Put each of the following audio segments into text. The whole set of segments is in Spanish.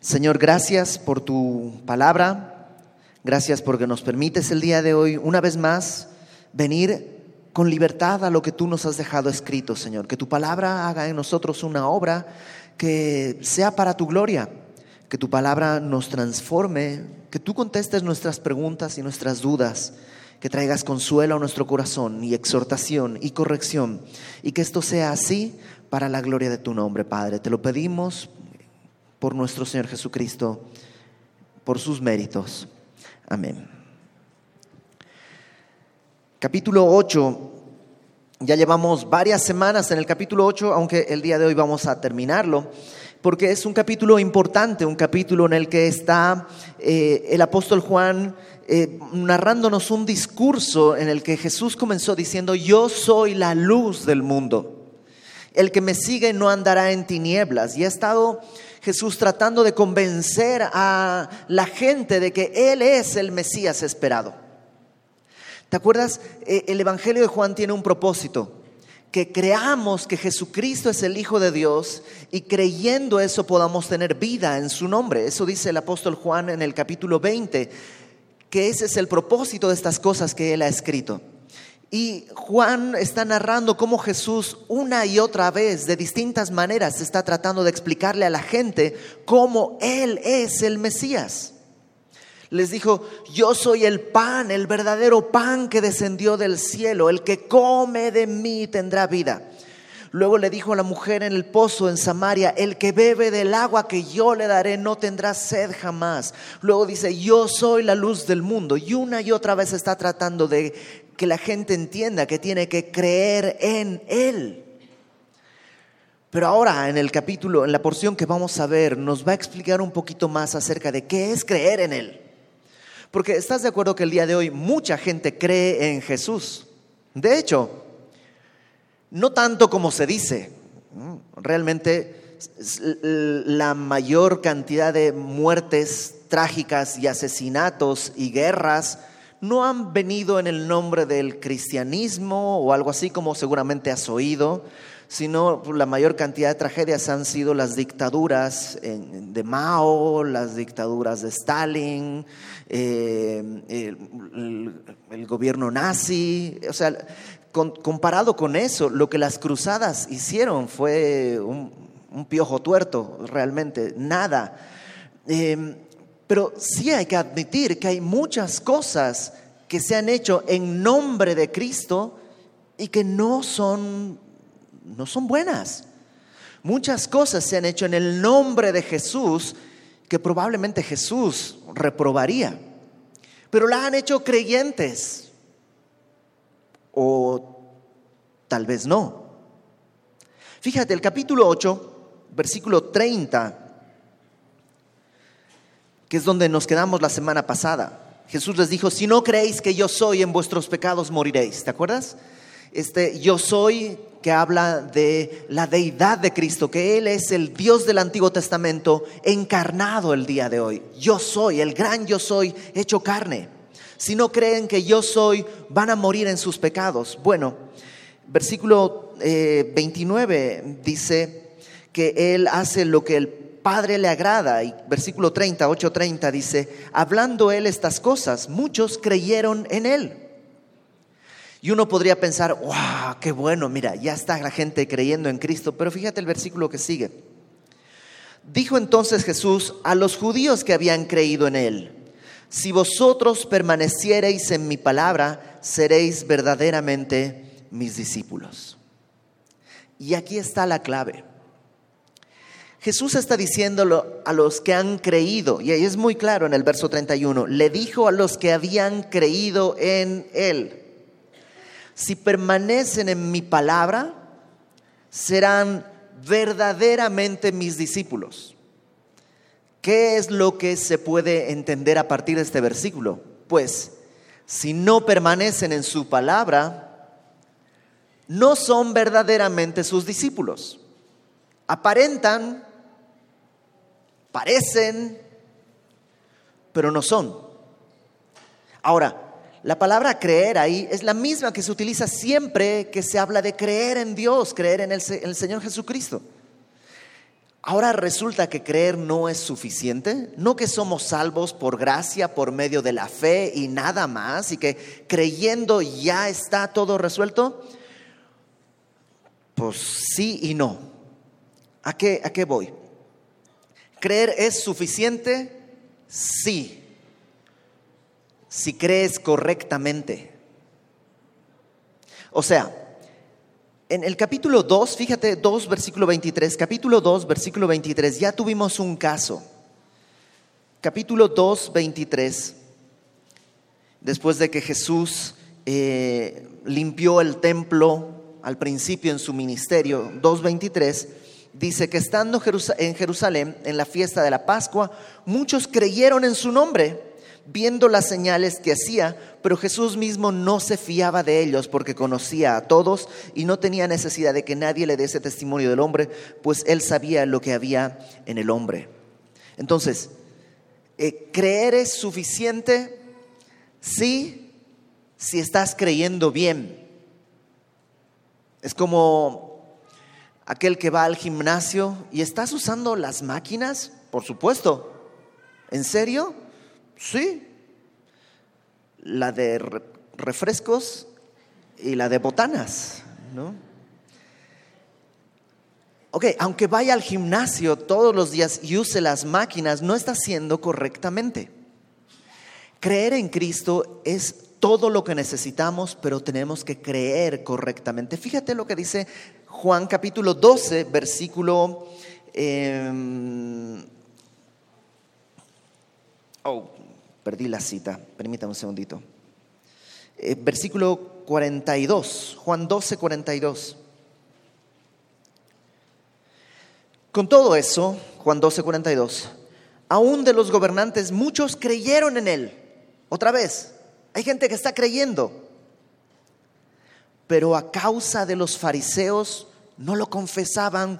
Señor, gracias por tu palabra, gracias porque nos permites el día de hoy una vez más venir con libertad a lo que tú nos has dejado escrito, Señor. Que tu palabra haga en nosotros una obra que sea para tu gloria, que tu palabra nos transforme, que tú contestes nuestras preguntas y nuestras dudas, que traigas consuelo a nuestro corazón y exhortación y corrección, y que esto sea así para la gloria de tu nombre, Padre. Te lo pedimos por nuestro Señor Jesucristo, por sus méritos. Amén. Capítulo 8. Ya llevamos varias semanas en el capítulo 8, aunque el día de hoy vamos a terminarlo, porque es un capítulo importante, un capítulo en el que está eh, el apóstol Juan eh, narrándonos un discurso en el que Jesús comenzó diciendo, yo soy la luz del mundo. El que me sigue no andará en tinieblas. Y ha estado Jesús tratando de convencer a la gente de que Él es el Mesías esperado. ¿Te acuerdas? Eh, el Evangelio de Juan tiene un propósito, que creamos que Jesucristo es el Hijo de Dios y creyendo eso podamos tener vida en su nombre. Eso dice el apóstol Juan en el capítulo 20, que ese es el propósito de estas cosas que él ha escrito. Y Juan está narrando cómo Jesús una y otra vez, de distintas maneras, está tratando de explicarle a la gente cómo Él es el Mesías. Les dijo, yo soy el pan, el verdadero pan que descendió del cielo, el que come de mí tendrá vida. Luego le dijo a la mujer en el pozo en Samaria, el que bebe del agua que yo le daré no tendrá sed jamás. Luego dice, yo soy la luz del mundo. Y una y otra vez está tratando de que la gente entienda que tiene que creer en Él. Pero ahora en el capítulo, en la porción que vamos a ver, nos va a explicar un poquito más acerca de qué es creer en Él. Porque estás de acuerdo que el día de hoy mucha gente cree en Jesús. De hecho, no tanto como se dice. Realmente la mayor cantidad de muertes trágicas y asesinatos y guerras no han venido en el nombre del cristianismo o algo así como seguramente has oído, sino la mayor cantidad de tragedias han sido las dictaduras de Mao, las dictaduras de Stalin, eh, el, gobierno nazi. O sea, comparado con eso, lo que las cruzadas hicieron fue un, piojo tuerto, realmente, nada. Em, pero sí hay que admitir que hay muchas cosas que se han hecho en nombre de Cristo y que no son no son buenas. Muchas cosas se han hecho en el nombre de Jesús que probablemente Jesús reprobaría, pero las han hecho creyentes o tal vez no. Fíjate, el capítulo 8, versículo 30, que es donde nos quedamos la semana pasada. Jesús les dijo, si no creéis que yo soy, en vuestros pecados moriréis. ¿Te acuerdas? Este, yo soy que habla de la deidad de Cristo, que Él es el Dios del Antiguo Testamento encarnado el día de hoy. Yo soy, el gran yo soy, hecho carne. Si no creen que yo soy, van a morir en sus pecados. Bueno, versículo 29 eh, dice que Él hace lo que el Padre le agrada. Y versículo 30, 8:30 dice, hablando Él estas cosas, muchos creyeron en Él. Y uno podría pensar, wow, qué bueno, mira, ya está la gente creyendo en Cristo. Pero fíjate el versículo que sigue. Dijo entonces Jesús a los judíos que habían creído en Él, si vosotros permaneciereis en mi palabra, seréis verdaderamente mis discípulos. Y aquí está la clave. Jesús está diciéndolo a los que han creído, y ahí es muy claro en el verso 31, le dijo a los que habían creído en Él si permanecen en mi palabra, serán verdaderamente mis discípulos. ¿Qué es lo que se puede entender a partir de este versículo? Pues, si no permanecen en su palabra, no son verdaderamente sus discípulos. Aparentan, parecen, pero no son. Ahora, la palabra creer ahí es la misma que se utiliza siempre que se habla de creer en Dios, creer en el, Señor Jesucristo. Ahora resulta que creer no es suficiente, no que somos salvos por gracia, por medio de la fe y nada más, y que creyendo ya está todo resuelto. Pues sí y no. ¿A qué, a qué voy? ¿Creer es suficiente? Sí. Si crees correctamente. O sea, en el capítulo 2, fíjate, 2, versículo 23, capítulo 2, versículo 23, ya tuvimos un caso. Capítulo 2, 23, después de que Jesús eh, limpió el templo al principio en su ministerio, 2.23, dice que estando en Jerusalén en la fiesta de la Pascua, muchos creyeron en su nombre, viendo las señales que hacía, pero Jesús mismo no se fiaba de ellos porque conocía a todos y no tenía necesidad de que nadie le diese testimonio del hombre, pues él sabía lo que había en el hombre. Entonces, eh, ¿creer es suficiente? Sí, si estás creyendo bien. Es como aquel que va al gimnasio y estás usando las máquinas, por supuesto. ¿En serio? Sí. La de refrescos y la de botanas, ¿no? Ok, aunque vaya al gimnasio todos los días y use las máquinas, no está haciendo correctamente. Creer en Cristo es todo lo que necesitamos, pero tenemos que creer correctamente. Fíjate lo que dice Juan capítulo 12, versículo... Em, oh, perdí la cita, permítame un segundito. Eh, versículo 42, Juan 12, 42. Con todo eso, Juan 12, 42, aún de los gobernantes muchos creyeron en él. Otra vez, hay gente que está creyendo pero a causa de los fariseos no lo confesaban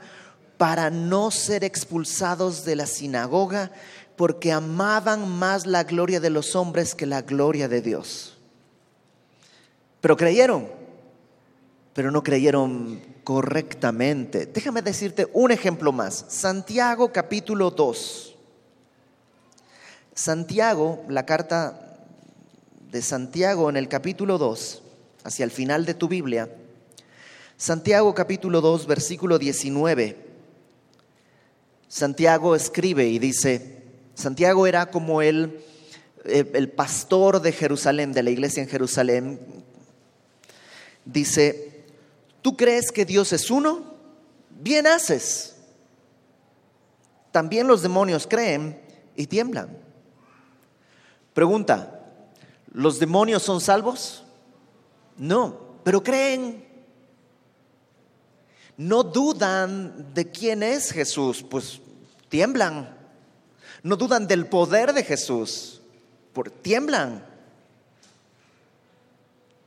para no ser expulsados de la sinagoga, porque amaban más la gloria de los hombres que la gloria de Dios. Pero creyeron, pero no creyeron correctamente. Déjame decirte un ejemplo más. Santiago capítulo 2. Santiago, la carta de Santiago en el capítulo 2 hacia el final de tu Biblia, Santiago capítulo 2, versículo 19. Santiago escribe y dice, Santiago era como el, eh, el pastor de Jerusalén, de la iglesia en Jerusalén. Dice, ¿tú crees que Dios es uno? Bien haces. También los demonios creen y tiemblan. Pregunta, ¿los demonios son salvos? No, pero creen. No dudan de quién es Jesús, pues tiemblan. No dudan del poder de Jesús, por, tiemblan.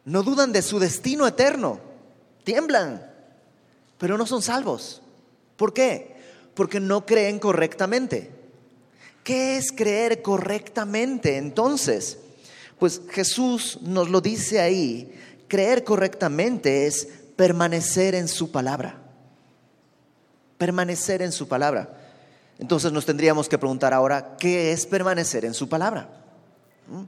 No dudan de su destino eterno, tiemblan, pero no son salvos. ¿Por qué? Porque no creen correctamente. ¿Qué es creer correctamente entonces? Pues Jesús nos lo dice ahí creer correctamente es permanecer en su palabra. Permanecer en su palabra. Entonces nos tendríamos que preguntar ahora, ¿qué es permanecer en su palabra? ¿Mm?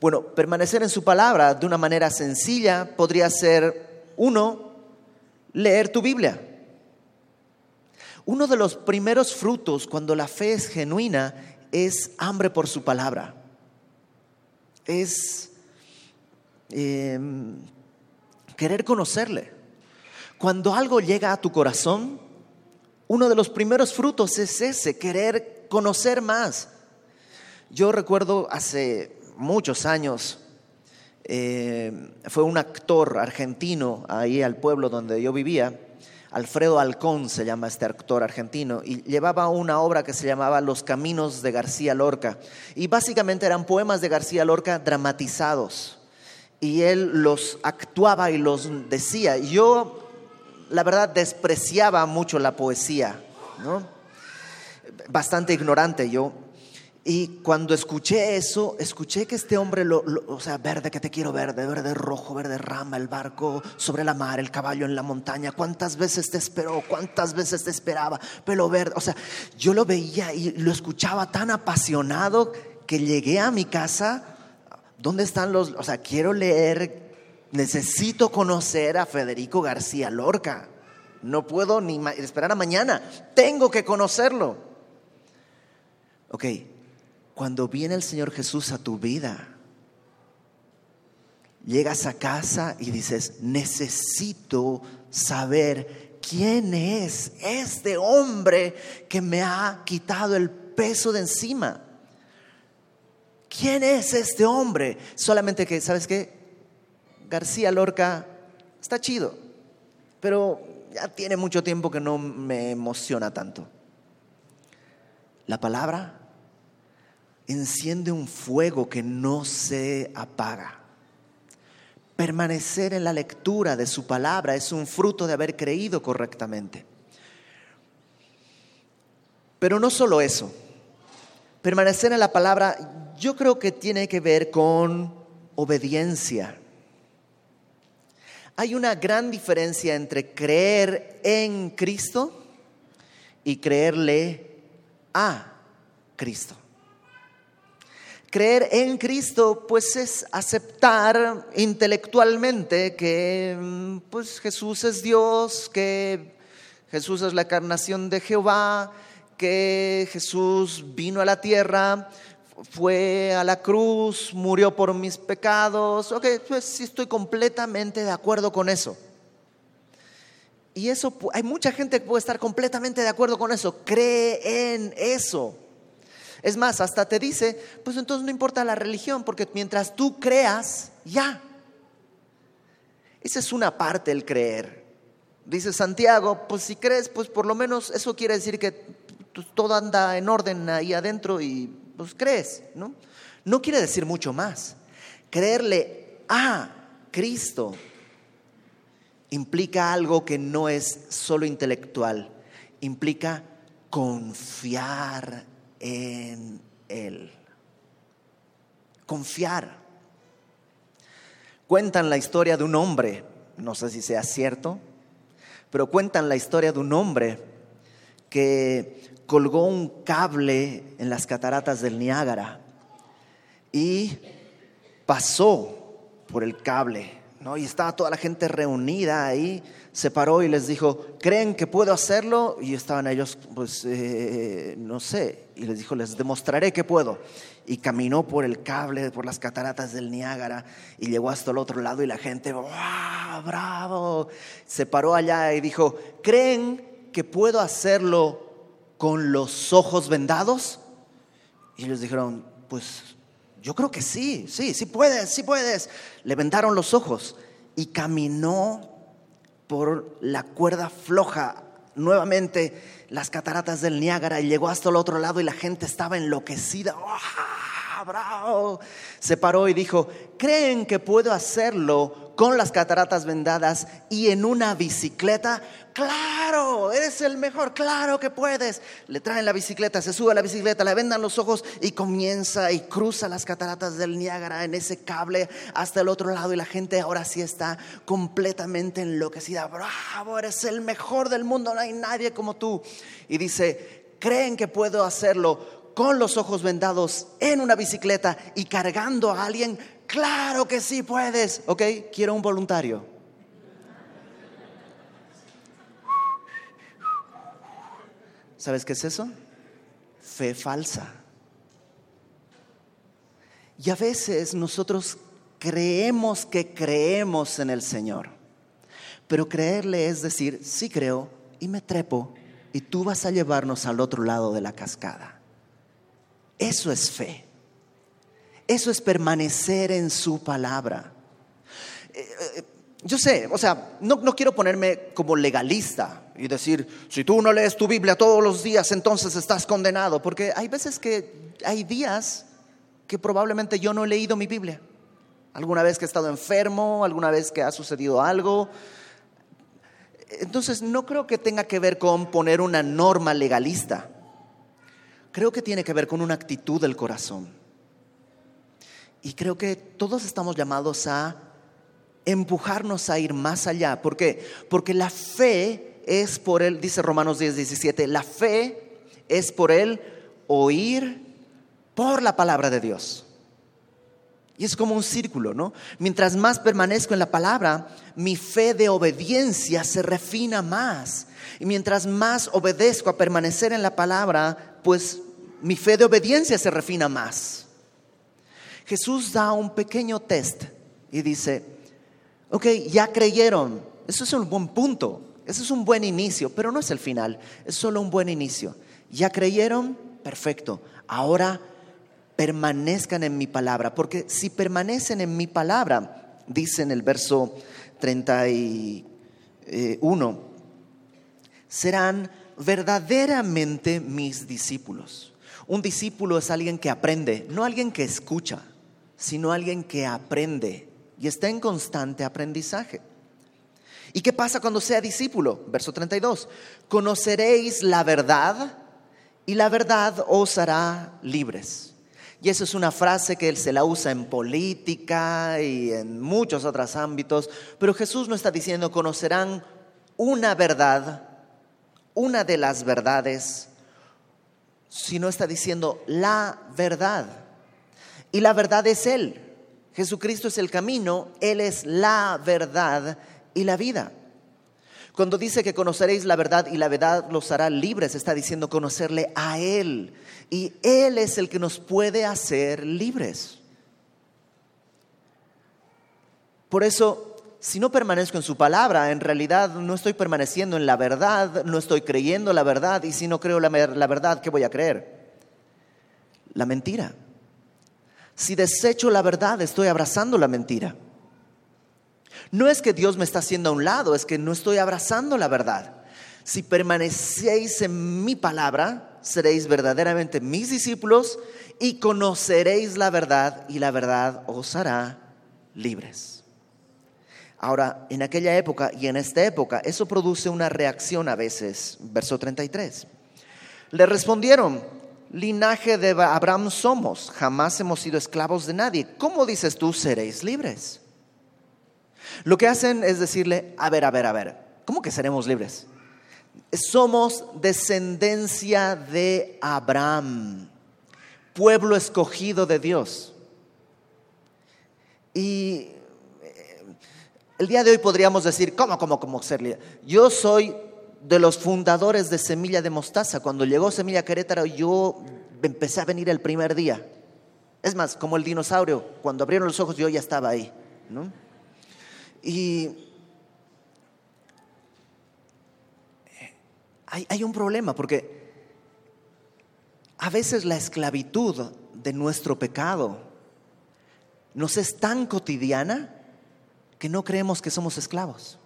Bueno, permanecer en su palabra de una manera sencilla podría ser, uno, leer tu Biblia. Uno de los primeros frutos cuando la fe es genuina es hambre por su palabra. Es Em, querer conocerle. Cuando algo llega a tu corazón, uno de los primeros frutos es ese, querer conocer más. Yo recuerdo hace muchos años, em, fue un actor argentino ahí al pueblo donde yo vivía, Alfredo Alcón se llama este actor argentino, y llevaba una obra que se llamaba Los Caminos de García Lorca. Y básicamente eran poemas de García Lorca dramatizados y él los actuaba y los decía. Yo, la verdad, despreciaba mucho la poesía, ¿no? Bastante ignorante yo. Y cuando escuché eso, escuché que este hombre, lo, o sea, verde que te quiero verde, verde rojo, verde rama, el barco sobre la mar, el caballo en la montaña, cuántas veces te esperó, cuántas veces te esperaba, pelo verde, o sea, yo lo veía y lo escuchaba tan apasionado que llegué a mi casa, ¿dónde están los, o sea, quiero leer, necesito conocer a Federico García Lorca, no puedo ni esperar a mañana, tengo que conocerlo. Ok, cuando viene el Señor Jesús a tu vida, llegas a casa y dices, necesito saber quién es este hombre que me ha quitado el peso de encima. ¿Quién es este hombre? Solamente que, ¿sabes qué? García Lorca está chido, pero ya tiene mucho tiempo que no me emociona tanto. La palabra enciende un fuego que no se apaga. Permanecer en la lectura de su palabra es un fruto de haber creído correctamente. Pero no solo eso. Permanecer en la palabra yo creo que tiene que ver con obediencia. Hay una gran diferencia entre creer en Cristo y creerle a Cristo. Creer en Cristo pues es aceptar intelectualmente que mm, pues Jesús es Dios, que Jesús es la encarnación de Jehová, que Jesús vino a la tierra, fue a la cruz, murió por mis pecados. Ok, pues sí estoy completamente de acuerdo con eso. Y eso, hay mucha gente que puede estar completamente de acuerdo con eso, cree en eso. Es más, hasta te dice, pues entonces no importa la religión, porque mientras tú creas, ya. Esa es una parte del creer. Dice Santiago, pues si crees, pues por lo menos eso quiere decir que pues, todo anda en orden ahí adentro y pues crees, ¿no? No quiere decir mucho más. Creerle a Cristo implica algo que no es solo intelectual, implica confiar en Él. Confiar. Cuentan la historia de un hombre, no sé si sea cierto, pero cuentan la historia de un hombre que colgó un cable en las cataratas del Niágara y pasó por el cable, ¿no? Y estaba toda la gente reunida ahí se paró y les dijo, ¿creen que puedo hacerlo? Y estaban ellos, pues, eh, no sé, y les dijo, les demostraré que puedo. Y caminó por el cable, por las cataratas del Niágara, y llegó hasta el otro lado y la gente, ¡wow! ¡Bravo! Se paró allá y dijo, ¿creen que puedo hacerlo con los ojos vendados? Y ellos dijeron, pues yo creo que sí, sí, sí puedes, sí puedes. Le vendaron los ojos y caminó por la cuerda floja nuevamente las cataratas del Niágara y llegó hasta el otro lado y la gente estaba enloquecida. ¡Bravo! Se paró y dijo, ¿creen que puedo hacerlo con las cataratas vendadas y en una bicicleta? Claro, eres el mejor, claro que puedes. Le traen la bicicleta, se sube a la bicicleta, le vendan los ojos y comienza y cruza las cataratas del Niágara en ese cable hasta el otro lado y la gente ahora sí está completamente enloquecida. Bravo, eres el mejor del mundo, no hay nadie como tú. Y dice, ¿creen que puedo hacerlo con los ojos vendados en una bicicleta y cargando a alguien? Claro que sí puedes, ¿ok? Quiero un voluntario. ¿Sabes qué es eso? Fe falsa. Y a veces nosotros creemos que creemos en el Señor. Pero creerle es decir, sí creo y me trepo y tú vas a llevarnos al otro lado de la cascada. Eso es fe. Eso es permanecer en su palabra. Eh, eh, yo sé, o sea, no, no, quiero ponerme como legalista y decir, si tú no lees tu Biblia todos los días, entonces estás condenado, porque hay veces que hay días que probablemente yo no he leído mi Biblia. Alguna vez que he estado enfermo, alguna vez que ha sucedido algo. Entonces, no creo que tenga que ver con poner una norma legalista. creo que tiene que ver con una actitud del corazón. Y creo que todos estamos llamados a empujarnos a ir más allá. ¿Por qué? Porque la fe es por él, dice Romanos 10, 17, la fe es por él oír por la palabra de Dios. Y es como un círculo, ¿no? Mientras más permanezco en la palabra, mi fe de obediencia se refina más. Y mientras más obedezco a permanecer en la palabra, pues mi fe de obediencia se refina más. Jesús da un pequeño test y dice, ok, ya creyeron, eso es un buen punto, eso es un buen inicio, pero no es el final, es solo un buen inicio. Ya creyeron, perfecto, ahora permanezcan en mi palabra, porque si permanecen en mi palabra, dice en el verso 31, serán verdaderamente mis discípulos. Un discípulo es alguien que aprende, no alguien que escucha, sino alguien que aprende y está en constante aprendizaje. ¿Y qué pasa cuando sea discípulo? Verso 32. Conoceréis la verdad y la verdad os hará libres. Y eso es una frase que él se la usa en política y en muchos otros ámbitos, pero Jesús no está diciendo conocerán una verdad, una de las verdades, sino está diciendo la verdad. Y la verdad es Él. Jesucristo es el camino, Él es la verdad y la vida. Cuando dice que conoceréis la verdad y la verdad los hará libres, está diciendo conocerle a Él. Y Él es el que nos puede hacer libres. Por eso, si no permanezco en su palabra, en realidad no estoy permaneciendo en la verdad, no estoy creyendo la verdad. Y si no creo la, la verdad, ¿qué voy a creer? La mentira. Si desecho la verdad, estoy abrazando la mentira. No es que Dios me está haciendo a un lado, es que no estoy abrazando la verdad. Si permanecéis en mi palabra, seréis verdaderamente mis discípulos y conoceréis la verdad y la verdad os hará libres. Ahora, en aquella época y en esta época, eso produce una reacción a veces. Verso 33. Le respondieron, linaje de Abraham somos, jamás hemos sido esclavos de nadie. ¿Cómo dices tú seréis libres? Lo que hacen es decirle, a ver, a ver, a ver, ¿cómo que seremos libres? Somos descendencia de Abraham, pueblo escogido de Dios. Y eh, el día de hoy podríamos decir, ¿cómo, cómo, cómo ser líder? Yo soy de los fundadores de Semilla de Mostaza. Cuando llegó Semilla Querétaro, yo empecé a venir el primer día. Es más, como el dinosaurio, cuando abrieron los ojos yo ya estaba ahí. ¿no? Y hay, un problema porque a veces la esclavitud de nuestro pecado nos es tan cotidiana que no creemos que somos esclavos.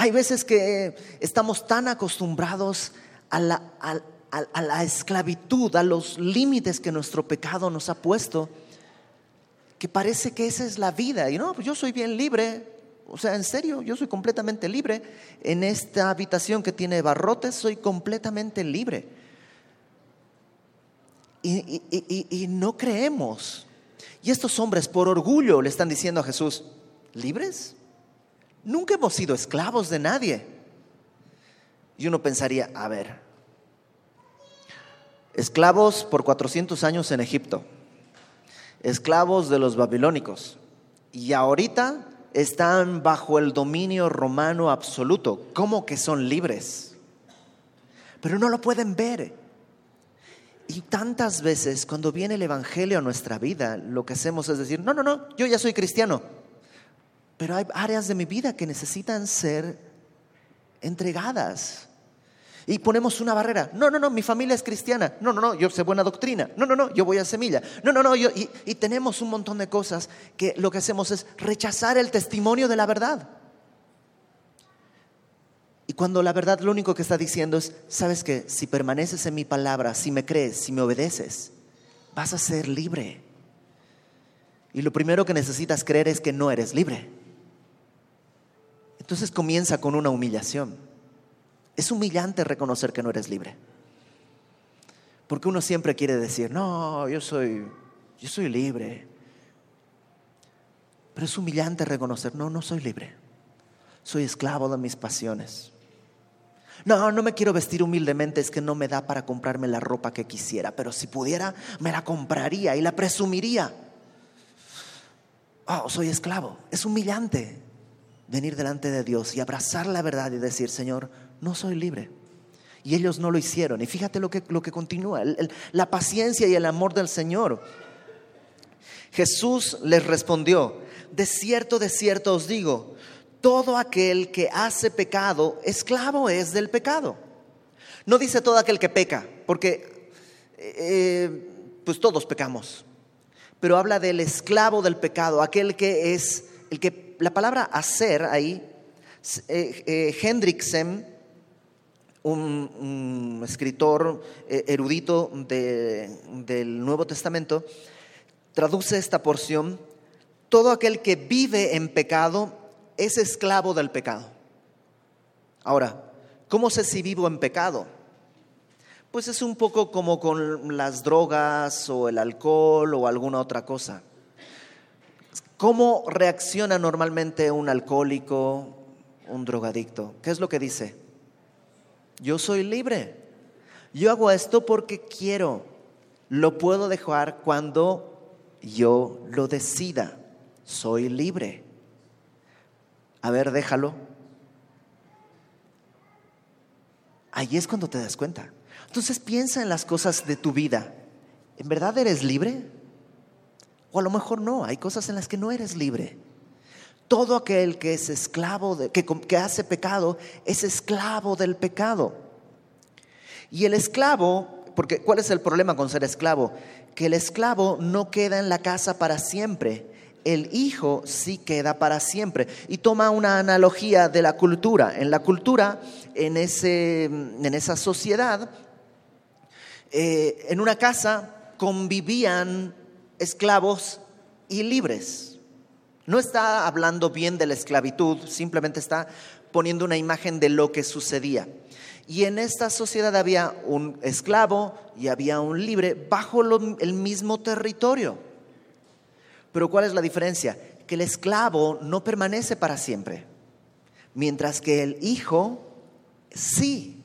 Hay veces que estamos tan acostumbrados a la, esclavitud, a los límites que nuestro pecado nos ha puesto, que parece que esa es la vida. Y no, pues yo soy bien libre. O sea, en serio, yo soy completamente libre. En esta habitación que tiene barrotes, soy completamente libre. Y, y, no creemos. Y estos hombres, por orgullo, le están diciendo a Jesús, ¿libres? Nunca hemos sido esclavos de nadie. Y uno pensaría, a ver, esclavos por 400 años en Egipto esclavos de los babilónicos. Y ahorita están bajo el dominio romano absoluto. ¿Cómo que son libres? Pero no lo pueden ver. Y tantas veces cuando viene el Evangelio a nuestra vida, lo que hacemos es decir, no, no, no, yo ya soy cristiano. Pero hay áreas de mi vida que necesitan ser entregadas y ponemos una barrera. No, no, no, mi familia es cristiana. No, no, no, yo sé buena doctrina. No, no, no, yo voy a semilla. No, no, no, yo, y, y tenemos un montón de cosas que lo que hacemos es rechazar el testimonio de la verdad. Y cuando la verdad lo único que está diciendo es, sabes que si permaneces en mi palabra, si me crees, si me obedeces, vas a ser libre. Y lo primero que necesitas creer es que no eres libre. Entonces comienza con una humillación. Es humillante reconocer que no eres libre. Porque uno siempre quiere decir, no, yo soy, yo soy libre. Pero es humillante reconocer, no, no soy libre. Soy esclavo de mis pasiones. No, no me quiero vestir humildemente, es que no me da para comprarme la ropa que quisiera, pero si pudiera, me la compraría y la presumiría. Oh, soy esclavo. Es humillante venir delante de Dios y abrazar la verdad y decir, Señor, no soy libre. Y ellos no lo hicieron. Y fíjate lo que, lo que continúa, la paciencia y el amor del Señor. Jesús les respondió, de cierto, de cierto os digo, todo aquel que hace pecado, esclavo es del pecado. No dice todo aquel que peca, porque eh, pues todos pecamos. Pero habla del esclavo del pecado, aquel que es, el que, la palabra hacer ahí, eh, eh, un, escritor erudito del Nuevo Testamento, traduce esta porción, todo aquel que vive en pecado es esclavo del pecado. Ahora, ¿cómo sé si vivo en pecado? Pues es un poco como con las drogas o el alcohol o alguna otra cosa. ¿Cómo reacciona normalmente un alcohólico, un drogadicto? ¿Qué es lo que dice? Yo soy libre. Yo hago esto porque quiero. Lo puedo dejar cuando yo lo decida. Soy libre. A ver, déjalo. Ahí es cuando te das cuenta. Entonces piensa en las cosas de tu vida. ¿En verdad eres libre? O a lo mejor no, hay cosas en las que no eres libre. Todo aquel que es esclavo, que, que hace pecado, es esclavo del pecado. Y el esclavo, porque ¿cuál es el problema con ser esclavo? Que el esclavo no queda en la casa para siempre el hijo sí queda para siempre. Y toma una analogía de la cultura. En la cultura, en, ese, en esa sociedad, eh, en una casa convivían esclavos y libres. No está hablando bien de la esclavitud, simplemente está poniendo una imagen de lo que sucedía. Y en esta sociedad había un esclavo y había un libre bajo el mismo territorio. Pero ¿cuál es la diferencia? Que el esclavo no permanece para siempre, mientras que el hijo sí.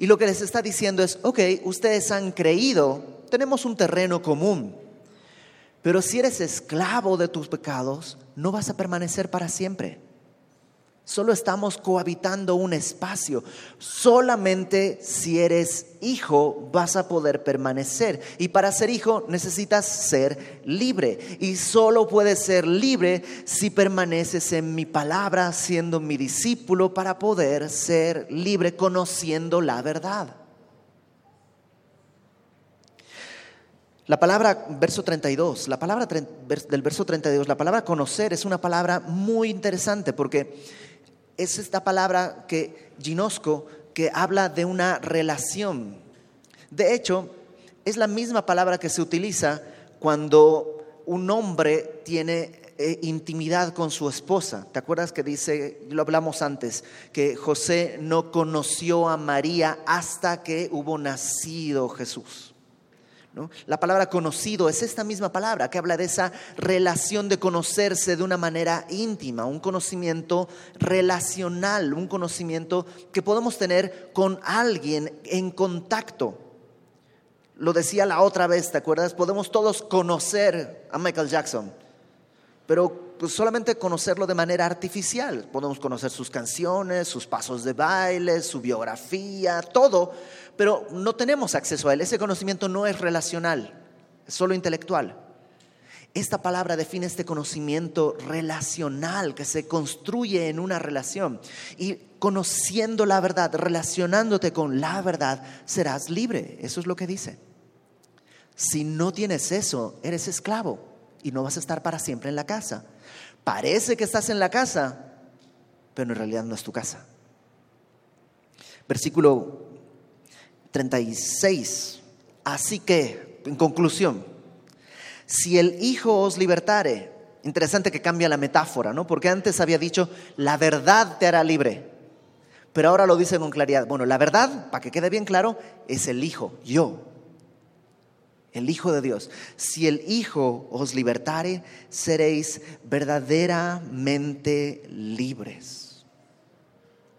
Y lo que les está diciendo es, ok, ustedes han creído, tenemos un terreno común, pero si eres esclavo de tus pecados, no vas a permanecer para siempre. Solo estamos cohabitando un espacio. Solamente si eres hijo vas a poder permanecer. Y para ser hijo necesitas ser libre. Y solo puedes ser libre si permaneces en mi palabra, siendo mi discípulo, para poder ser libre conociendo la verdad. La palabra, verso 32, la palabra del verso 32, la palabra conocer es una palabra muy interesante porque es esta palabra que ginosco que habla de una relación. De hecho, es la misma palabra que se utiliza cuando un hombre tiene eh, intimidad con su esposa. ¿Te acuerdas que dice, lo hablamos antes, que José no conoció a María hasta que hubo nacido Jesús? La palabra conocido es esta misma palabra que habla de esa relación de conocerse de una manera íntima, un conocimiento relacional, un conocimiento que podemos tener con alguien en contacto. Lo decía la otra vez, ¿te acuerdas? Podemos todos conocer a Michael Jackson, pero pues, solamente conocerlo de manera artificial. Podemos conocer sus canciones, sus pasos de baile, su biografía, todo pero no tenemos acceso a él. Ese conocimiento no es relacional, es solo intelectual. Esta palabra define este conocimiento relacional que se construye en una relación. Y conociendo la verdad, relacionándote con la verdad, serás libre. Eso es lo que dice. Si no tienes eso, eres esclavo y no vas a estar para siempre en la casa. Parece que estás en la casa, pero en realidad no es tu casa. Versículo 36. Así que, en conclusión, si el Hijo os libertare, interesante que cambia la metáfora, ¿no? Porque antes había dicho, la verdad te hará libre. Pero ahora lo dice con claridad. Bueno, la verdad, para que quede bien claro, es el Hijo, yo. El Hijo de Dios. Si el Hijo os libertare, seréis verdaderamente libres.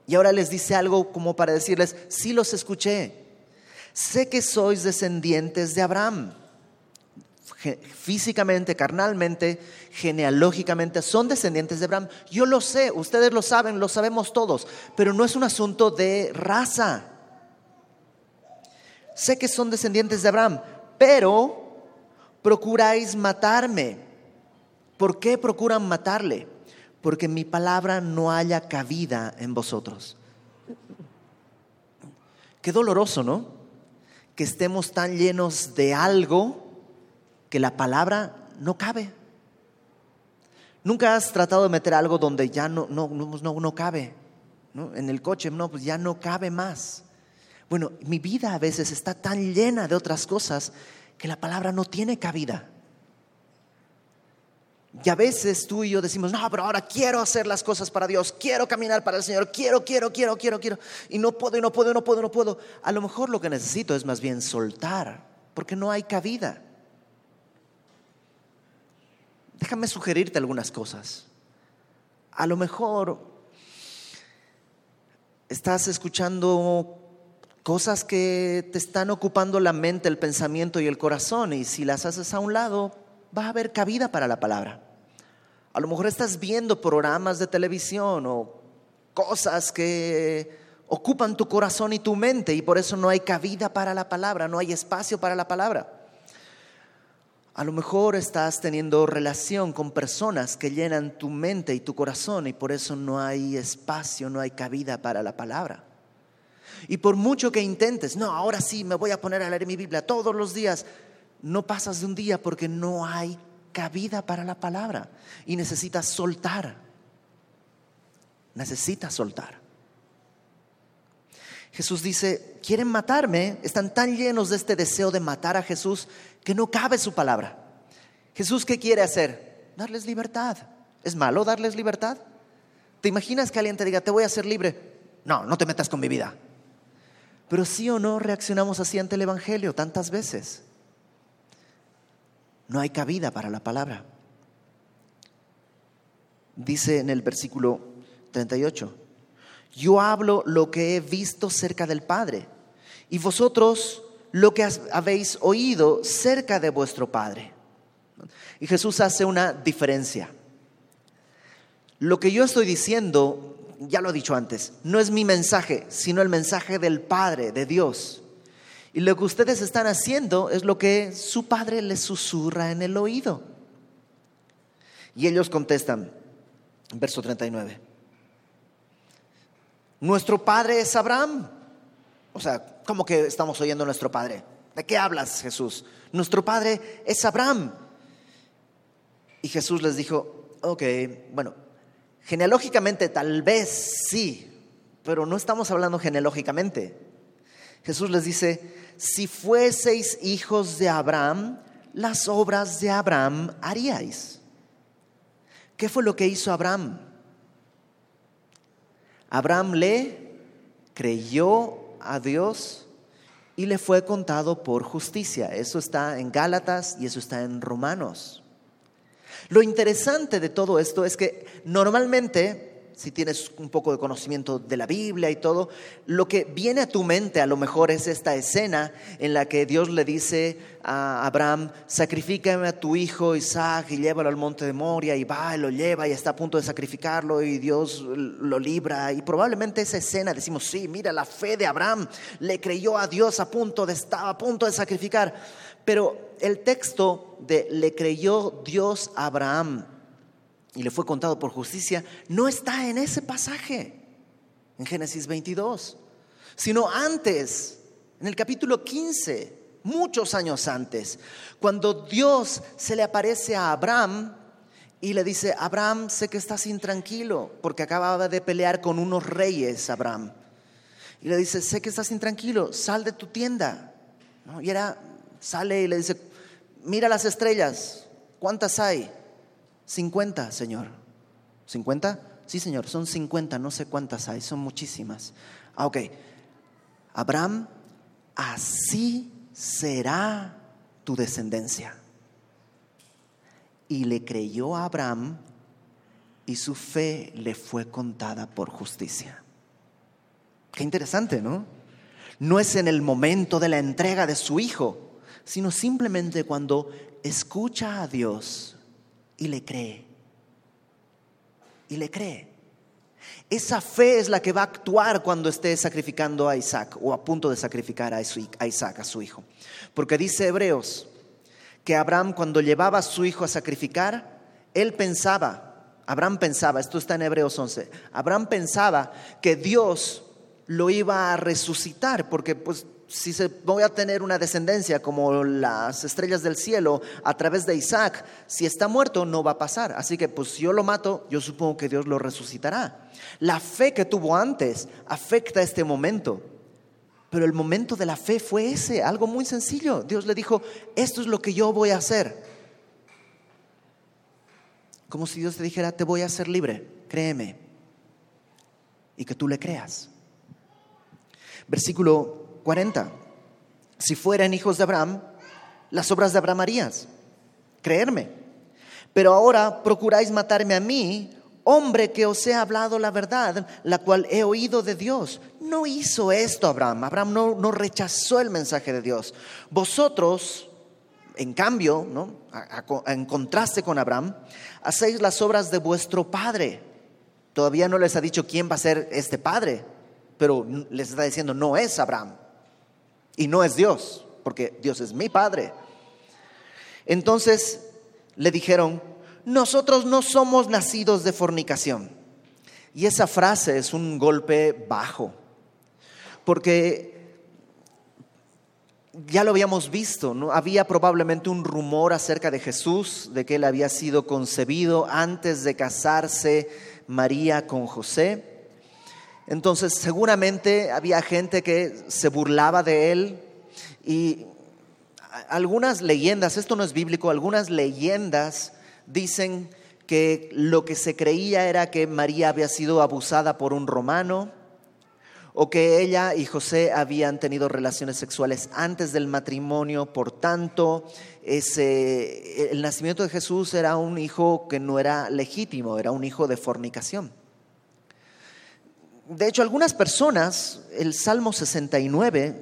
Y ahora les dice algo como para decirles, sí los escuché. Sé que sois descendientes de Abraham físicamente, carnalmente, genealógicamente, son descendientes de Abraham. Yo lo sé, ustedes lo saben, lo sabemos todos, pero no es un asunto de raza. Sé que son descendientes de Abraham, pero procuráis matarme. ¿Por qué procuran matarle? Porque mi palabra no haya cabida en vosotros. Qué doloroso, ¿no? Que estemos tan llenos de algo que la palabra no cabe. Nunca has tratado de meter algo donde ya no, no, no, no cabe. En el coche, no, pues ya no cabe más. Bueno, mi vida a veces está tan llena de otras cosas que la palabra no tiene cabida. Y a veces tú y yo decimos, no, pero ahora quiero hacer las cosas para Dios, quiero caminar para el Señor, quiero, quiero, quiero, quiero, quiero. Y no puedo, y no puedo, y no puedo, no puedo. A lo mejor lo que necesito es más bien soltar, porque no hay cabida. Déjame sugerirte algunas cosas. A lo mejor estás escuchando cosas que te están ocupando la mente, el pensamiento y el corazón y si las haces a un lado, va a haber cabida para la palabra. A lo mejor estás viendo programas de televisión o cosas que ocupan tu corazón y tu mente y por eso no hay cabida para la palabra, no hay espacio para la palabra. A lo mejor estás teniendo relación con personas que llenan tu mente y tu corazón y por eso no hay espacio, no hay cabida para la palabra. Y por mucho que intentes, no, ahora sí me voy a poner a leer mi Biblia todos los días, no pasas de un día porque no hay cabida para la palabra y necesitas soltar. Necesitas soltar. Jesús dice, quieren matarme, están tan llenos de este deseo de matar a Jesús que no cabe su palabra. Jesús, ¿qué quiere hacer? Darles libertad. ¿Es malo darles libertad? ¿Te imaginas que alguien te diga, te voy a hacer libre? No, no te metas con mi vida. Pero sí o no reaccionamos así ante el Evangelio tantas veces. No hay cabida para la palabra. Dice en el versículo 38, yo hablo lo que he visto cerca del Padre y vosotros lo que habéis oído cerca de vuestro Padre. Y Jesús hace una diferencia. Lo que yo estoy diciendo, ya lo he dicho antes, no es mi mensaje, sino el mensaje del Padre, de Dios. Y lo que ustedes están haciendo es lo que su Padre les susurra en el oído. Y ellos contestan, verso 39, nuestro Padre es Abraham. O sea, ¿cómo que estamos oyendo a nuestro Padre? ¿De qué hablas, Jesús? Nuestro Padre es Abraham. Y Jesús les dijo, ok, bueno, genealógicamente tal vez sí, pero no estamos hablando genealógicamente. Jesús les dice, si fueseis hijos de Abraham, las obras de Abraham haríais. ¿Qué fue lo que hizo Abraham? Abraham le creyó a Dios y le fue contado por justicia. Eso está en Gálatas y eso está en Romanos. Lo interesante de todo esto es que normalmente si tienes un poco de conocimiento de la Biblia y todo, lo que viene a tu mente a lo mejor es esta escena en la que Dios le dice a Abraham, sacrifícame a tu hijo Isaac y llévalo al monte de Moria y va y lo lleva y está a punto de sacrificarlo y Dios lo libra. Y probablemente esa escena decimos, sí, mira la fe de Abraham, le creyó a Dios a punto de, estaba a punto de sacrificar. Pero el texto de le creyó Dios a Abraham y le fue contado por justicia, no está en ese pasaje, en Génesis 22, sino antes, en el capítulo 15, muchos años antes, cuando Dios se le aparece a Abraham y le dice, Abraham, sé que estás intranquilo, porque acababa de pelear con unos reyes, Abraham. Y le dice, sé que estás intranquilo, sal de tu tienda. Y era, sale y le dice, mira las estrellas, ¿cuántas hay? 50, Señor. ¿50? Sí, Señor, son 50, no sé cuántas hay, son muchísimas. Ah, ok. Abraham, así será tu descendencia. Y le creyó a Abraham y su fe le fue contada por justicia. Qué interesante, ¿no? No es en el momento de la entrega de su hijo, sino simplemente cuando escucha a Dios y le cree. Y le cree. Esa fe es la que va a actuar cuando esté sacrificando a Isaac o a punto de sacrificar a Isaac, a su hijo. Porque dice Hebreos que Abraham cuando llevaba a su hijo a sacrificar, él pensaba, Abraham pensaba, esto está en Hebreos 11, Abraham pensaba que Dios lo iba a resucitar, porque pues si se, voy a tener una descendencia como las estrellas del cielo a través de Isaac, si está muerto no va a pasar. Así que pues si yo lo mato, yo supongo que Dios lo resucitará. La fe que tuvo antes afecta este momento. Pero el momento de la fe fue ese, algo muy sencillo. Dios le dijo, esto es lo que yo voy a hacer. Como si Dios te dijera, te voy a hacer libre, créeme. Y que tú le creas. Versículo 40. Si fueran hijos de Abraham, las obras de Abraham harías. Creerme. Pero ahora procuráis matarme a mí, hombre que os he hablado la verdad, la cual he oído de Dios. No hizo esto Abraham. Abraham no, rechazó el mensaje de Dios. Vosotros, en cambio, ¿no? en contraste con Abraham, hacéis las obras de vuestro padre. Todavía no les ha dicho quién va a ser este padre pero les está diciendo, no es Abraham y no es Dios, porque Dios es mi Padre. Entonces le dijeron, nosotros no somos nacidos de fornicación. Y esa frase es un golpe bajo, porque ya lo habíamos visto, ¿no? había probablemente un rumor acerca de Jesús, de que él había sido concebido antes de casarse María con José. Entonces seguramente había gente que se burlaba de él y algunas leyendas, esto no es bíblico, algunas leyendas dicen que lo que se creía era que María había sido abusada por un romano o que ella y José habían tenido relaciones sexuales antes del matrimonio, por tanto, ese, el nacimiento de Jesús era un hijo que no era legítimo, era un hijo de fornicación. De hecho, algunas personas, el Salmo 69,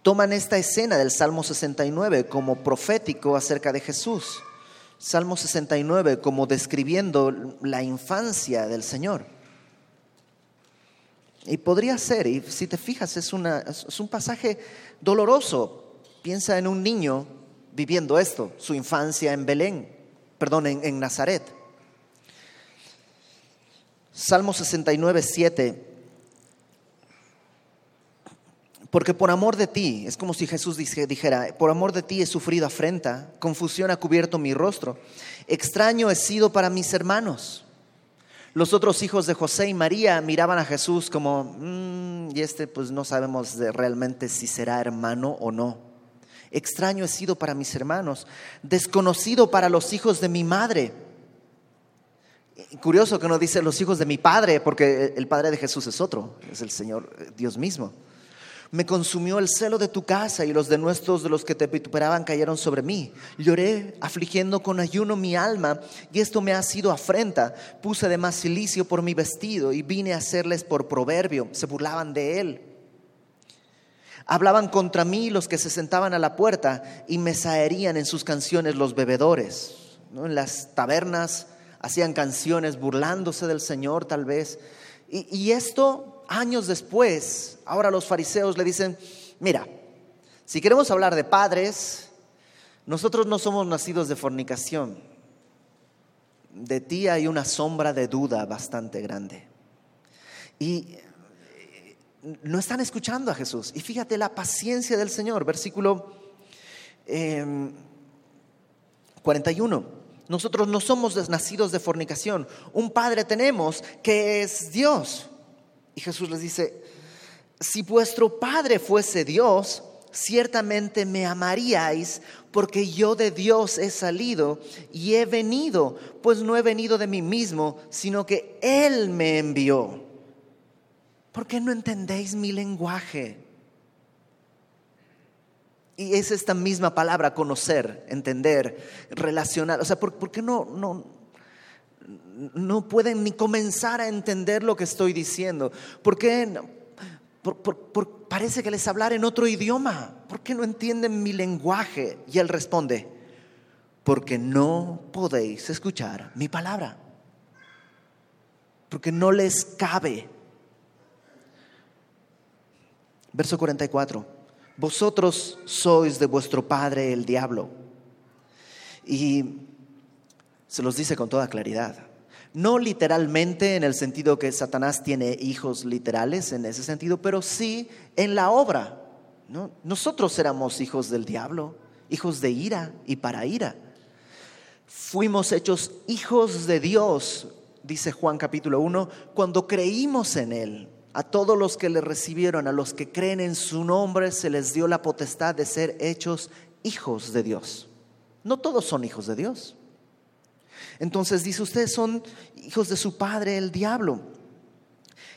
toman esta escena del Salmo 69 como profético acerca de Jesús. Salmo 69 como describiendo la infancia del Señor. Y podría ser, y si te fijas, es, es un pasaje doloroso. Piensa en un niño viviendo esto, su infancia en Belén, perdón, en Nazaret. Salmo 69, 7. Porque por amor de ti, es como si Jesús dijera, por amor de ti he sufrido afrenta, confusión ha cubierto mi rostro, extraño he sido para mis hermanos. Los otros hijos de José y María miraban a Jesús como, mm, y este pues no sabemos realmente si será hermano o no. Extraño he sido para mis hermanos, desconocido para los hijos de mi madre. Curioso que no dice los hijos de mi padre, porque el padre de Jesús es otro, es el Señor eh, Dios mismo. Me consumió el celo de tu casa y los denuestos de los que te vituperaban cayeron sobre mí. Lloré afligiendo con ayuno mi alma y esto me ha sido afrenta. Puse de más silicio por mi vestido y vine a hacerles por proverbio. Se burlaban de él. Hablaban contra mí los que se sentaban a la puerta y me saerían en sus canciones los bebedores. En las tabernas hacían canciones burlándose del Señor tal vez. Y, esto años después, ahora los fariseos le dicen, mira, si queremos hablar de padres, nosotros no somos nacidos de fornicación. De ti hay una sombra de duda bastante grande. Y no están escuchando a Jesús. Y fíjate la paciencia del Señor, versículo 41. Nosotros no somos nacidos de fornicación. Un Padre tenemos que es Dios. Y Jesús les dice, si vuestro Padre fuese Dios, ciertamente me amaríais, porque yo de Dios he salido y he venido, pues no he venido de mí mismo, sino que Él me envió. ¿Por qué no entendéis mi lenguaje? Y es esta misma palabra, conocer, entender, relacionar. O sea, ¿por, qué no, no, no pueden ni comenzar a entender lo que estoy diciendo? ¿Por qué parece que les hablar en otro idioma. ¿Por qué no entienden mi lenguaje? Y él responde, porque no podéis escuchar mi palabra. Porque no les cabe. Verso 44. Vosotros sois de vuestro padre el diablo. Y se los dice con toda claridad. No literalmente en el sentido que Satanás tiene hijos literales en ese sentido, pero sí en la obra. Nosotros éramos hijos del diablo, hijos de ira y para ira. Fuimos hechos hijos de Dios, dice Juan capítulo 1, cuando creímos en Él. A todos los que le recibieron, a los que creen en su nombre, se les dio la potestad de ser hechos hijos de Dios. No todos son hijos de Dios. Entonces dice, ustedes son hijos de su padre, el diablo.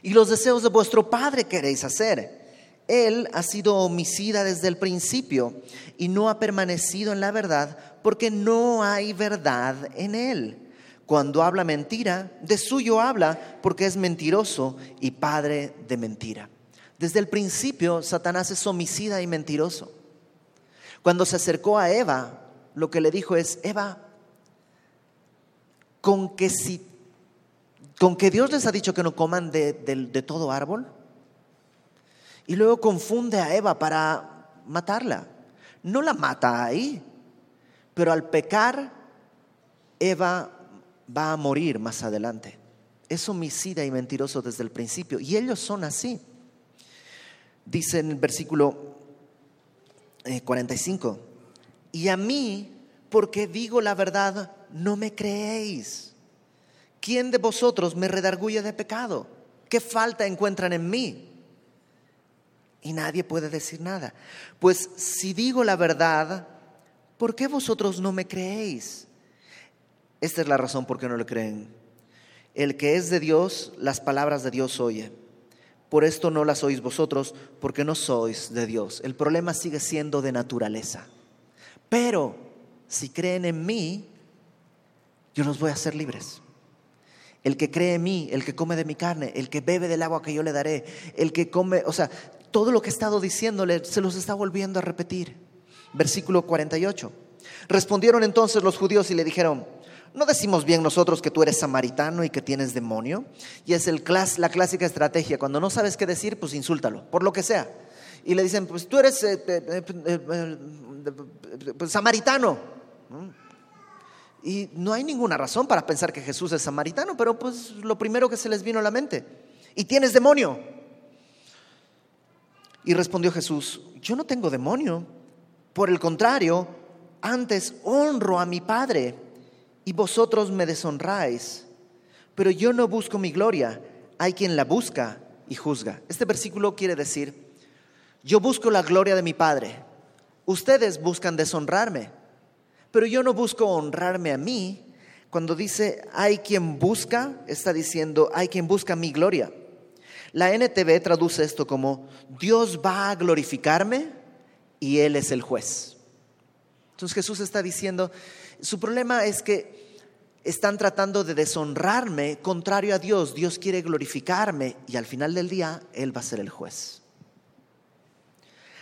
Y los deseos de vuestro padre queréis hacer. Él ha sido homicida desde el principio y no ha permanecido en la verdad porque no hay verdad en él. Cuando habla mentira, de suyo habla porque es mentiroso y padre de mentira. Desde el principio, Satanás es homicida y mentiroso. Cuando se acercó a Eva, lo que le dijo es, Eva, con que si con que Dios les ha dicho que no coman de, todo árbol y luego confunde a Eva para matarla. No la mata ahí, pero al pecar Eva va a morir más adelante. Es homicida y mentiroso desde el principio y ellos son así. Dice en el versículo 45, eh, y a mí, porque digo la verdad, no me creéis. ¿Quién de vosotros me redarguye de pecado? ¿Qué falta encuentran en mí? Y nadie puede decir nada. Pues si digo la verdad, ¿por qué vosotros no me creéis? Esta es la razón por qué no le creen. El que es de Dios, las palabras de Dios oye. Por esto no las oís vosotros, porque no sois de Dios. El problema sigue siendo de naturaleza. Pero si creen en mí, yo los voy a hacer libres. El que cree en mí, el que come de mi carne, el que bebe del agua que yo le daré, el que come, o sea, todo lo que he estado diciéndole se los está volviendo a repetir. Versículo 48. Respondieron entonces los judíos y le dijeron, ¿no decimos bien nosotros que tú eres samaritano y que tienes demonio? Y es el la clásica estrategia, cuando no sabes qué decir, pues insúltalo, por lo que sea. Y le dicen, pues tú eres eh, eh, eh, pues, samaritano. Y no hay ninguna razón para pensar que Jesús es samaritano, pero pues lo primero que se les vino a la mente. Y tienes demonio. Y respondió Jesús, yo no tengo demonio. Por el contrario, antes honro a mi Padre y vosotros me deshonráis. Pero yo no busco mi gloria, hay quien la busca y juzga. Este versículo quiere decir, yo busco la gloria de mi Padre, ustedes buscan deshonrarme pero yo no busco honrarme a mí. Cuando dice hay quien busca, está diciendo hay quien busca mi gloria. La NTV traduce esto como Dios va a glorificarme y Él es el juez. Entonces Jesús está diciendo, su problema es que están tratando de deshonrarme contrario a Dios. Dios quiere glorificarme y al final del día Él va a ser el juez.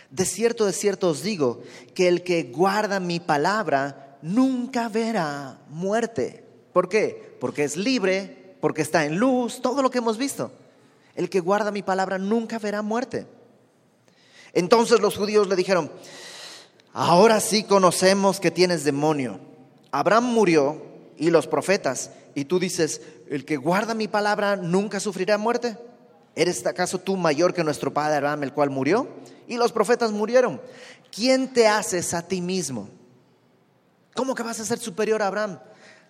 De cierto, de cierto os digo que el que guarda mi palabra nunca verá muerte. ¿Por qué? Porque es libre, porque está en luz, todo lo que hemos visto. El que guarda mi palabra nunca verá muerte. Entonces los judíos le dijeron, ahora sí conocemos que tienes demonio. Abraham murió y los profetas, y tú dices, el que guarda mi palabra nunca sufrirá muerte. ¿Eres acaso tú mayor que nuestro padre Abraham, el cual murió? Y los profetas murieron. ¿Quién te haces a ti mismo? ¿Cómo que vas a ser superior a Abraham?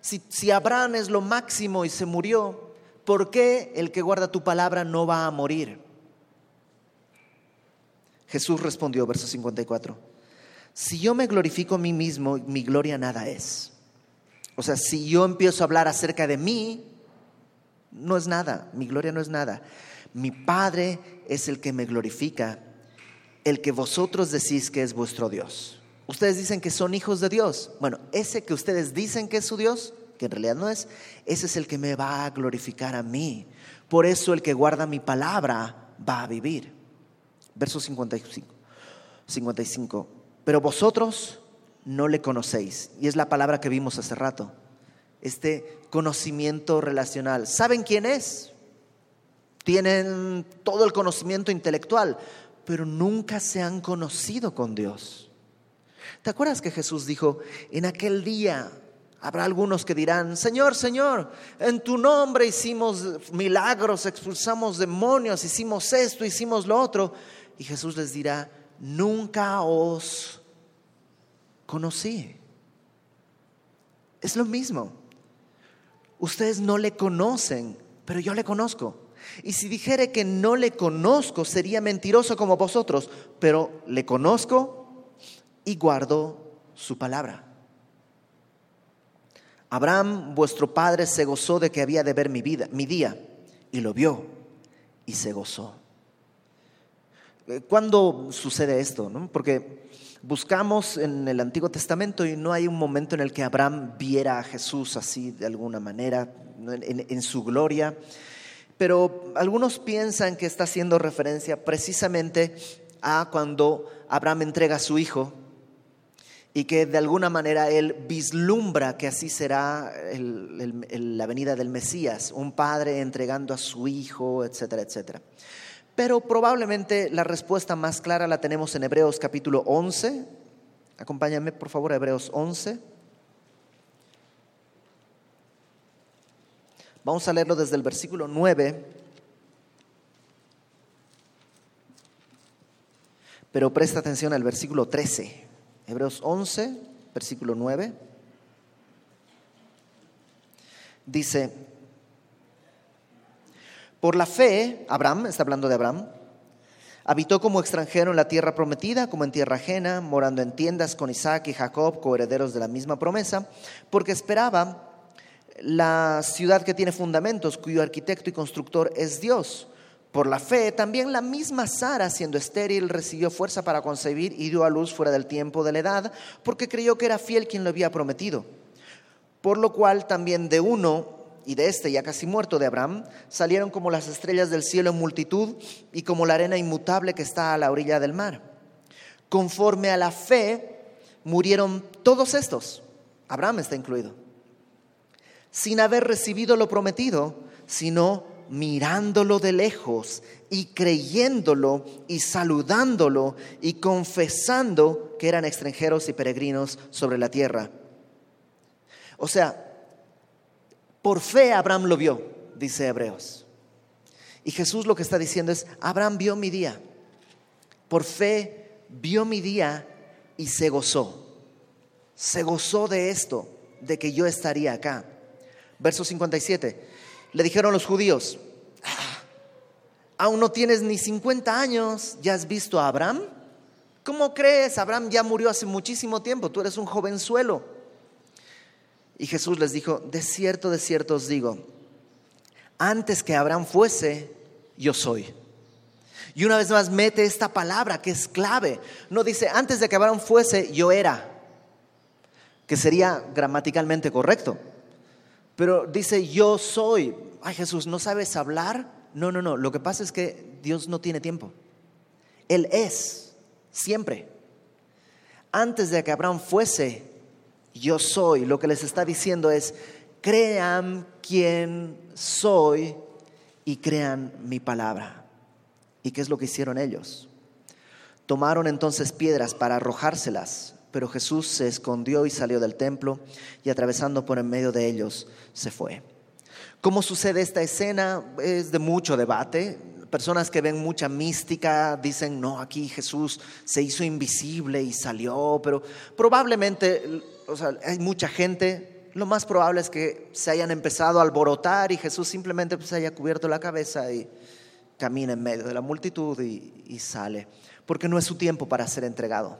Si, si, Abraham es lo máximo y se murió, ¿por qué el que guarda tu palabra no va a morir? Jesús respondió, verso 54, si yo me glorifico a mí mismo, mi gloria nada es. O sea, si yo empiezo a hablar acerca de mí, no es nada, mi gloria no es nada. Mi Padre es el que me glorifica, el que vosotros decís que es vuestro Dios. Ustedes dicen que son hijos de Dios. Bueno, ese que ustedes dicen que es su Dios, que en realidad no es, ese es el que me va a glorificar a mí. Por eso el que guarda mi palabra va a vivir. Verso 55. 55. Pero vosotros no le conocéis. Y es la palabra que vimos hace rato. Este conocimiento relacional. ¿Saben quién es? Tienen todo el conocimiento intelectual, pero nunca se han conocido con Dios. ¿Te acuerdas que Jesús dijo, en aquel día habrá algunos que dirán, Señor, Señor, en tu nombre hicimos milagros, expulsamos demonios, hicimos esto, hicimos lo otro? Y Jesús les dirá, nunca os conocí. Es lo mismo. Ustedes no le conocen, pero yo le conozco. Y si dijere que no le conozco, sería mentiroso como vosotros, pero le conozco y guardó su palabra. Abraham, vuestro padre, se gozó de que había de ver mi vida, mi día, y lo vio y se gozó. Eh, ¿Cuándo sucede esto? Porque buscamos en el Antiguo Testamento y no hay un momento en el que Abraham viera a Jesús así de alguna manera, en, en su gloria. Pero algunos piensan que está haciendo referencia precisamente a cuando Abraham entrega a su hijo y que de alguna manera él vislumbra que así será la venida del Mesías, un padre entregando a su hijo, etcétera, etcétera. Pero probablemente la respuesta más clara la tenemos en Hebreos capítulo 11. Acompáñame por favor a Hebreos 11. Vamos a leerlo desde el versículo 9. Pero presta atención al versículo 13. Hebreos 11, versículo 9. Dice, por la fe, Abraham, está hablando de Abraham, habitó como extranjero en la tierra prometida, como en tierra ajena, morando en tiendas con Isaac y Jacob, coherederos de la misma promesa, porque esperaba la ciudad que tiene fundamentos, cuyo arquitecto y constructor es Dios. Por la fe, también la misma Sara, siendo estéril, recibió fuerza para concebir y dio a luz fuera del tiempo de la edad, porque creyó que era fiel quien lo había prometido. Por lo cual también de uno y de este ya casi muerto de Abraham, salieron como las estrellas del cielo en multitud y como la arena inmutable que está a la orilla del mar. Conforme a la fe, murieron todos estos, Abraham está incluido, sin haber recibido lo prometido, sino mirándolo de lejos y creyéndolo y saludándolo y confesando que eran extranjeros y peregrinos sobre la tierra. O sea, por fe Abraham lo vio, dice Hebreos. Y Jesús lo que está diciendo es, Abraham vio mi día, por fe vio mi día y se gozó. Se gozó de esto, de que yo estaría acá. Verso 57. Le dijeron los judíos, ah, aún no tienes ni 50 años, ¿ya has visto a Abraham? ¿Cómo crees? Abraham ya murió hace muchísimo tiempo, tú eres un jovenzuelo. Y Jesús les dijo, de cierto, de cierto os digo, antes que Abraham fuese, yo soy. Y una vez más mete esta palabra que es clave. No dice, antes de que Abraham fuese, yo era, que sería gramaticalmente correcto. Pero dice, yo soy. Ay Jesús, ¿no sabes hablar? No, no, no. Lo que pasa es que Dios no tiene tiempo. Él es, siempre. Antes de que Abraham fuese, yo soy. Lo que les está diciendo es, crean quien soy y crean mi palabra. ¿Y qué es lo que hicieron ellos? Tomaron entonces piedras para arrojárselas pero Jesús se escondió y salió del templo y atravesando por en medio de ellos se fue. ¿Cómo sucede esta escena? Es de mucho debate. Personas que ven mucha mística dicen, no, aquí Jesús se hizo invisible y salió, pero probablemente, o sea, hay mucha gente, lo más probable es que se hayan empezado a alborotar y Jesús simplemente pues, haya cubierto la cabeza y camina en medio de la multitud y, y sale. porque no es su tiempo para ser entregado.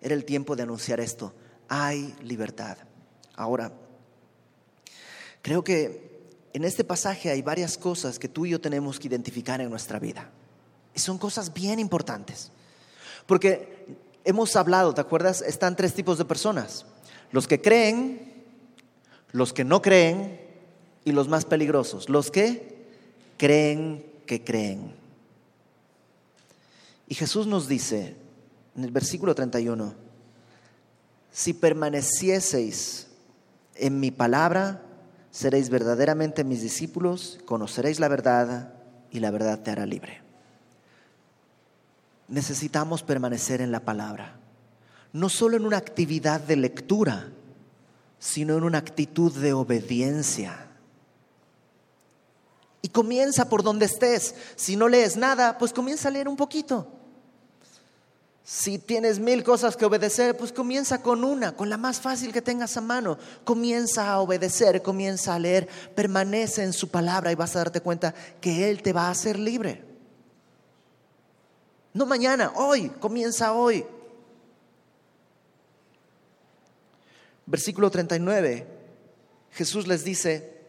Era el tiempo de anunciar esto. Hay libertad. Ahora, creo que en este pasaje hay varias cosas que tú y yo tenemos que identificar en nuestra vida. Y son cosas bien importantes. Porque hemos hablado, ¿te acuerdas? Están tres tipos de personas. Los que creen, los que no creen y los más peligrosos. Los que creen que creen. Y Jesús nos dice en el versículo 31, si permanecieseis en mi palabra, seréis verdaderamente mis discípulos, conoceréis la verdad y la verdad te hará libre. Necesitamos permanecer en la palabra, no solo en una actividad de lectura, sino en una actitud de obediencia. Y comienza por donde estés. Si no lees nada, pues comienza a leer un poquito. Si tienes mil cosas que obedecer, pues comienza con una, con la más fácil que tengas a mano. Comienza a obedecer, comienza a leer, permanece en su palabra y vas a darte cuenta que Él te va a hacer libre. No mañana, hoy, comienza hoy. Versículo 39, Jesús les dice,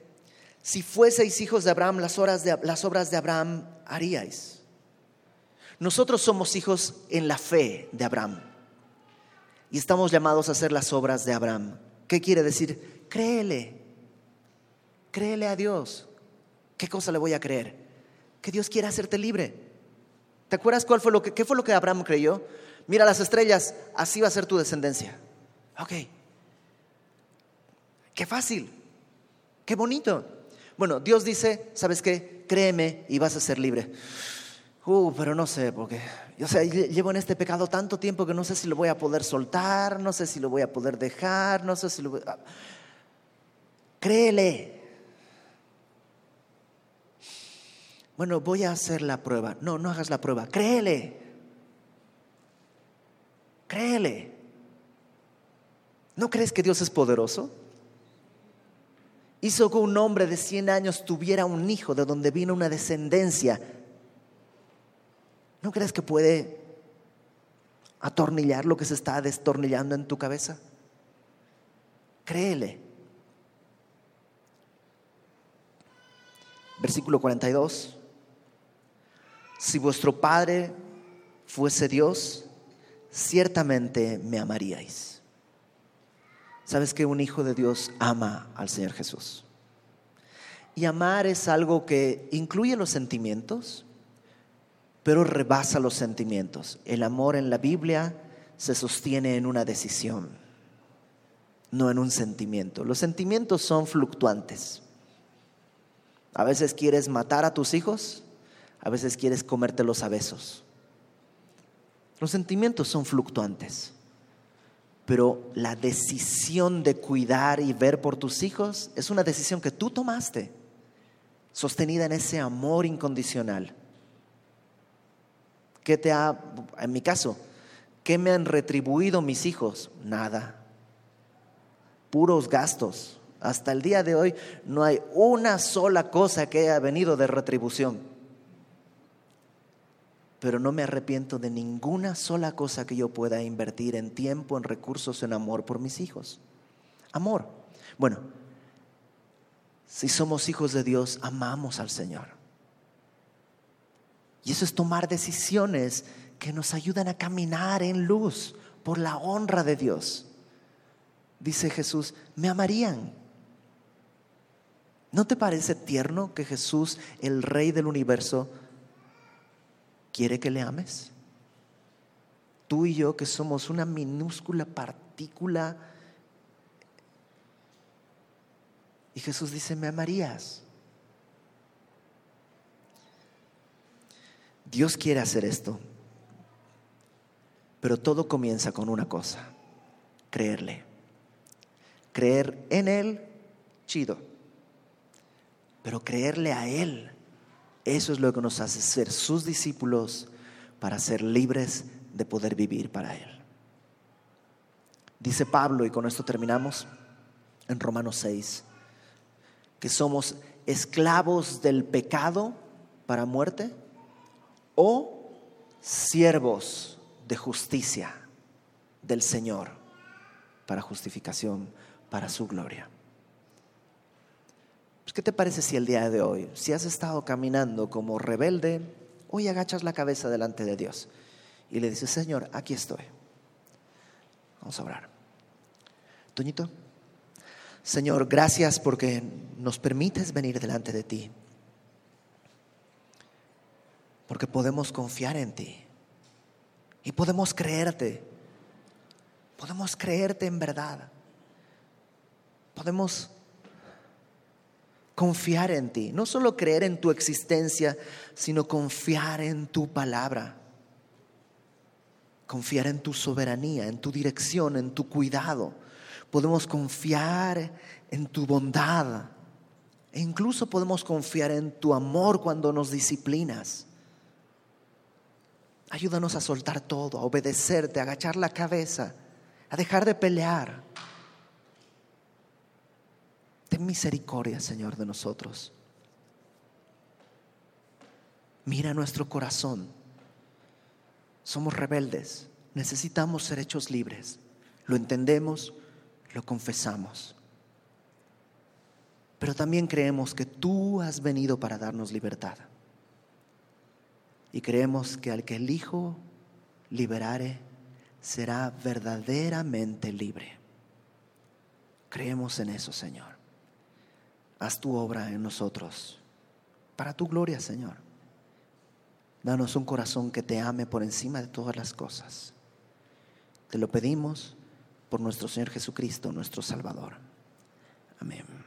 si fueseis hijos de Abraham, las, de, las obras de Abraham haríais. Nosotros somos hijos en la fe de Abraham y estamos llamados a hacer las obras de Abraham. ¿Qué quiere decir? Créele, créele a Dios. ¿Qué cosa le voy a creer? Que Dios quiere hacerte libre. ¿Te acuerdas cuál fue lo que, qué fue lo que Abraham creyó? Mira las estrellas, así va a ser tu descendencia. Ok. Qué fácil, qué bonito. Bueno, Dios dice, ¿sabes qué? Créeme y vas a ser libre. Uh, pero no sé, porque yo sé, llevo en este pecado tanto tiempo que no sé si lo voy a poder soltar, no sé si lo voy a poder dejar, no sé si lo voy a... Créele. Bueno, voy a hacer la prueba. No, no hagas la prueba. Créele. Créele. ¿No crees que Dios es poderoso? Hizo que un hombre de 100 años tuviera un hijo de donde vino una descendencia ¿No crees que puede atornillar lo que se está destornillando en tu cabeza? Créele. Versículo 42. Si vuestro Padre fuese Dios, ciertamente me amaríais. ¿Sabes que un hijo de Dios ama al Señor Jesús? Y amar es algo que incluye los sentimientos, pero rebasa los sentimientos. El amor en la Biblia se sostiene en una decisión, no en un sentimiento. Los sentimientos son fluctuantes. A veces quieres matar a tus hijos, a veces quieres comértelos a besos. Los sentimientos son fluctuantes, pero la decisión de cuidar y ver por tus hijos es una decisión que tú tomaste, sostenida en ese amor incondicional. ¿Qué te ha, en mi caso, qué me han retribuido mis hijos? Nada. Puros gastos. Hasta el día de hoy no hay una sola cosa que haya venido de retribución. Pero no me arrepiento de ninguna sola cosa que yo pueda invertir en tiempo, en recursos, en amor por mis hijos. Amor. Bueno, si somos hijos de Dios, amamos al Señor. Y eso es tomar decisiones que nos ayudan a caminar en luz por la honra de Dios. Dice Jesús, me amarían. ¿No te parece tierno que Jesús, el Rey del universo, quiere que le ames? Tú y yo que somos una minúscula partícula. Y Jesús dice, me amarías. Dios quiere hacer esto, pero todo comienza con una cosa, creerle. Creer en Él, chido, pero creerle a Él, eso es lo que nos hace ser sus discípulos para ser libres de poder vivir para Él. Dice Pablo, y con esto terminamos, en Romanos 6, que somos esclavos del pecado para muerte o siervos de justicia del Señor para justificación, para su gloria. Pues, ¿Qué te parece si el día de hoy, si has estado caminando como rebelde, hoy agachas la cabeza delante de Dios y le dices, Señor, aquí estoy? Vamos a orar. Toñito, Señor, gracias porque nos permites venir delante de ti. Porque podemos confiar en ti. Y podemos creerte. Podemos creerte en verdad. Podemos confiar en ti. No solo creer en tu existencia, sino confiar en tu palabra. Confiar en tu soberanía, en tu dirección, en tu cuidado. Podemos confiar en tu bondad. E incluso podemos confiar en tu amor cuando nos disciplinas. Ayúdanos a soltar todo, a obedecerte, a agachar la cabeza, a dejar de pelear. Ten misericordia, Señor, de nosotros. Mira nuestro corazón. Somos rebeldes. Necesitamos ser hechos libres. Lo entendemos, lo confesamos. Pero también creemos que tú has venido para darnos libertad. Y creemos que al que el Hijo liberare será verdaderamente libre. Creemos en eso, Señor. Haz tu obra en nosotros, para tu gloria, Señor. Danos un corazón que te ame por encima de todas las cosas. Te lo pedimos por nuestro Señor Jesucristo, nuestro Salvador. Amén.